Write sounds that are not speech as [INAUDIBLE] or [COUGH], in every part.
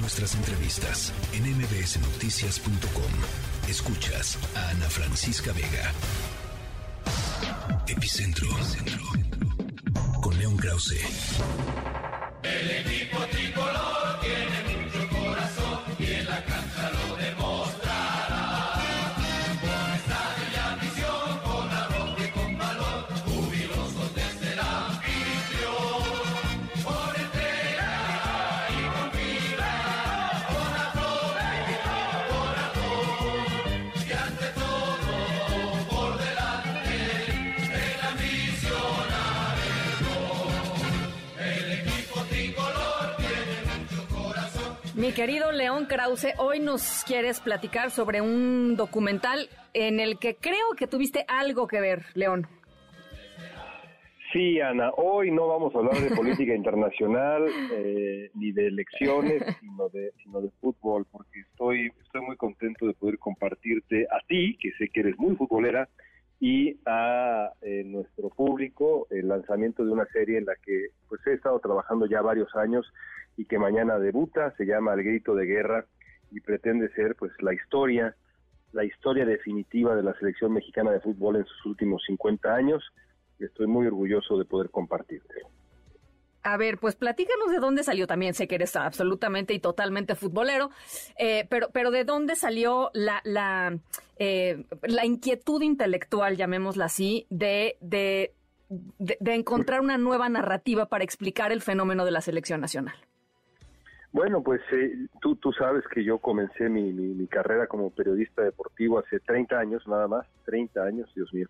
nuestras entrevistas en mbsnoticias.com. Escuchas a Ana Francisca Vega. Epicentro. Con León Krause. Mi querido León Krause, hoy nos quieres platicar sobre un documental en el que creo que tuviste algo que ver, León. Sí, Ana, hoy no vamos a hablar de política [LAUGHS] internacional eh, ni de elecciones, [LAUGHS] sino de, sino de fútbol, porque estoy, estoy muy contento de poder compartirte a ti, que sé que eres muy futbolera, y a eh, nuestro público el lanzamiento de una serie en la que pues he estado trabajando ya varios años y que mañana debuta, se llama El Grito de Guerra y pretende ser pues la historia, la historia definitiva de la selección mexicana de fútbol en sus últimos 50 años. Estoy muy orgulloso de poder compartirte. A ver, pues platícanos de dónde salió también. Sé que eres absolutamente y totalmente futbolero, eh, pero, pero de dónde salió la, la, eh, la inquietud intelectual, llamémosla así, de, de, de, encontrar una nueva narrativa para explicar el fenómeno de la selección nacional. Bueno, pues eh, tú, sabes que yo comencé mi, carrera como periodista deportivo hace 30 años, nada más, 30 años, Dios mío.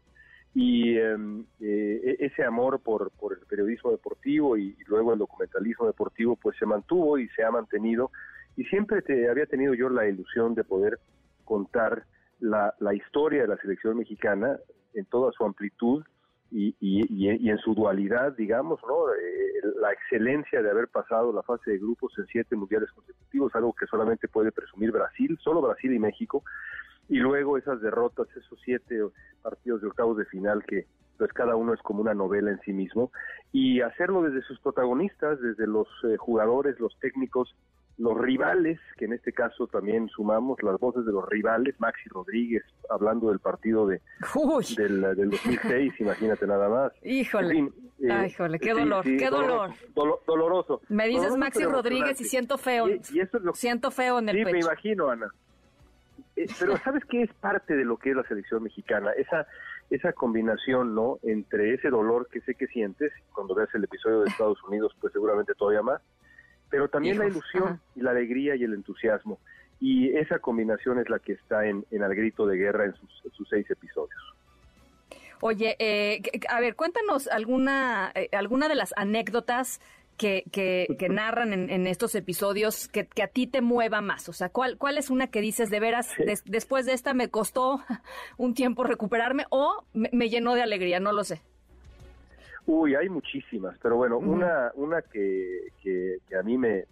Y eh, eh, ese amor por, el periodismo deportivo y, luego el documentalismo deportivo, pues se mantuvo y se ha mantenido. Y siempre había tenido yo la ilusión de poder contar la historia de la selección mexicana en toda su amplitud y, y, y, en su dualidad, digamos, ¿no? Eh, la excelencia de haber pasado la fase de grupos en siete mundiales consecutivos, algo que solamente puede presumir Brasil, solo Brasil y México, y luego esas derrotas, esos siete partidos de octavos de final que pues cada uno es como una novela en sí mismo, y hacerlo desde sus protagonistas, desde los eh, jugadores, los técnicos, los rivales, que en este caso también sumamos las voces de los rivales, Maxi Rodríguez hablando del partido de del, del, 2006, [LAUGHS] imagínate nada más. Híjole, en fin, eh, Ay, híjole, qué dolor, sí, sí, qué dolor. dolor. doloroso. Me dices doloroso, Maxi Rodríguez y siento feo, y, y eso es lo, siento feo en el sí, pecho. me imagino, Ana. Eh, pero [LAUGHS] ¿sabes qué es parte de lo que es la selección mexicana? Esa esa combinación, ¿no? Entre ese dolor que sé que sientes, cuando veas el episodio de Estados Unidos, pues seguramente todavía más, pero también Hijos, la ilusión ajá. y la alegría y el entusiasmo. Y esa combinación es la que está en, en Al Grito de Guerra en sus, en sus seis episodios. Oye, eh, a ver, cuéntanos alguna, eh, alguna de las anécdotas que, que, que [LAUGHS] narran en, en, estos episodios que, que, a ti te mueva más. O sea, ¿cuál, cuál es una que dices de veras, des, después de esta me costó [LAUGHS] un tiempo recuperarme o me, me llenó de alegría? No lo sé. Uy, hay muchísimas, pero bueno, una, una que, que, que, a mí me,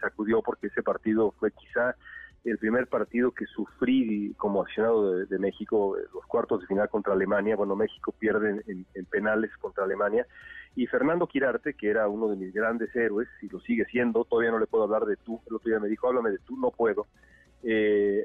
sacudió porque ese partido fue quizá el primer partido que sufrí como accionado de, de México, los cuartos de final contra Alemania. Bueno, México pierde en, en, penales contra Alemania. Y Fernando Quirarte, que era uno de mis grandes héroes, y lo sigue siendo, todavía no le puedo hablar de tú, el otro día me dijo, háblame de tú, no puedo, eh,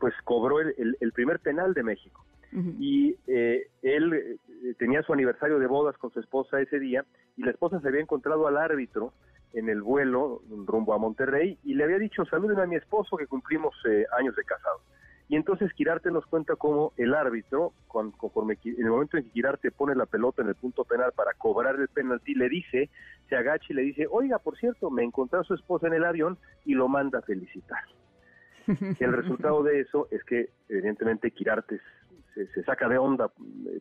pues cobró el, el, el primer penal de México. Uh -huh. y eh, él eh, tenía su aniversario de bodas con su esposa ese día y la esposa se había encontrado al árbitro en el vuelo rumbo a Monterrey y le había dicho saluden a mi esposo que cumplimos eh, años de casado y entonces Quirarte nos cuenta cómo el árbitro con, conforme en el momento en que Quirarte pone la pelota en el punto penal para cobrar el penalti le dice se agacha y le dice oiga por cierto me encontré a su esposa en el avión y lo manda a felicitar [LAUGHS] el resultado de eso es que evidentemente Quirarte se, se, saca de onda,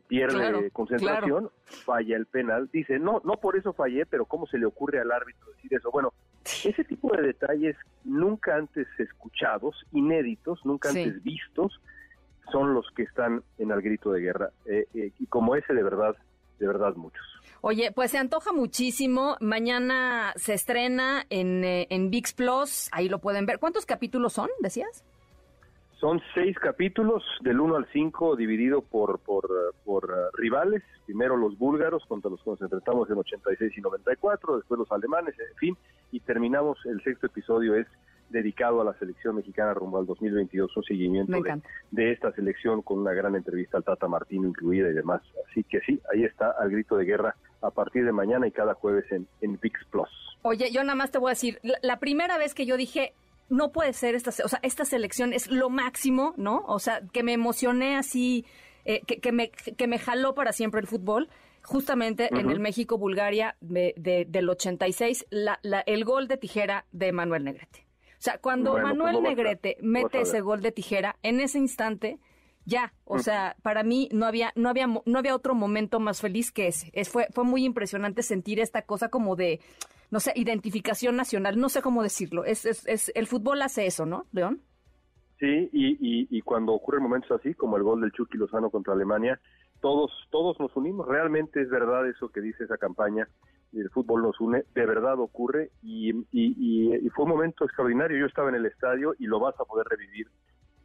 pierde claro, concentración, claro. falla el penal, dice, no, no por eso fallé, pero ¿cómo se le ocurre al árbitro decir eso? Bueno, ese tipo de detalles nunca antes escuchados, inéditos, nunca sí. antes vistos, son los que están en el grito de guerra. Eh, eh, y como ese, de verdad, de verdad muchos. Oye, pues se antoja muchísimo. Mañana se estrena en, eh, en VIX Plus, ahí lo pueden ver. ¿Cuántos capítulos son, decías? Son seis capítulos, del 1 al 5, dividido por, por, por uh, rivales. Primero los búlgaros, contra los que nos enfrentamos en 86 y 94, después los alemanes, en fin, y terminamos, el sexto episodio es dedicado a la selección mexicana rumbo al 2022, un seguimiento de, de, esta selección con una gran entrevista al Tata Martino incluida y demás. Así que sí, ahí está, al grito de guerra, a partir de mañana y cada jueves en, en VIX Plus. Oye, yo nada más te voy a decir, la, la primera vez que yo dije, no puede ser esta, o sea, esta selección es lo máximo, ¿no? O sea, que me emocioné así, eh, que, que, me, que me jaló para siempre el fútbol. Justamente en el México-Bulgaria de, de, del 86, la, la, el gol de tijera de Manuel Negrete. O sea, cuando bueno, Manuel pues Negrete mete ese gol de tijera, en ese instante, ya, o sea, para mí no había, no había, no había otro momento más feliz que ese. Es, fue, fue muy impresionante sentir esta cosa como de, no sé, identificación nacional, no sé cómo decirlo. Es, es, el fútbol hace eso, ¿no, León? Sí, y, y, y, cuando ocurren momentos así, como el gol del Chucky Lozano contra Alemania, todos, todos nos unimos. Realmente es verdad eso que dice esa campaña. El fútbol nos une, de verdad ocurre y, y, y fue un momento extraordinario. Yo estaba en el estadio y lo vas a poder revivir,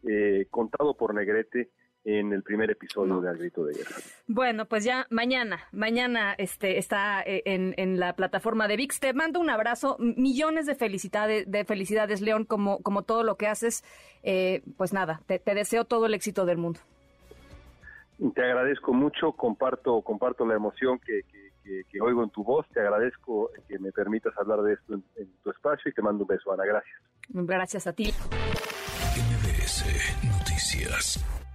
eh, contado por Negrete en el primer episodio de Al Grito de Guerra. Bueno, pues ya mañana, mañana este, está eh, en, en, la plataforma de VIX. Te mando un abrazo, millones de felicidades, de felicidades León, como, como todo lo que haces. Eh, pues nada, te, te, deseo todo el éxito del mundo. Te agradezco mucho, comparto, comparto la emoción que, que, que, que oigo en tu voz, te agradezco que me permitas hablar de esto en, en tu espacio y te mando un beso, Ana, gracias. Gracias a ti. MBS Noticias.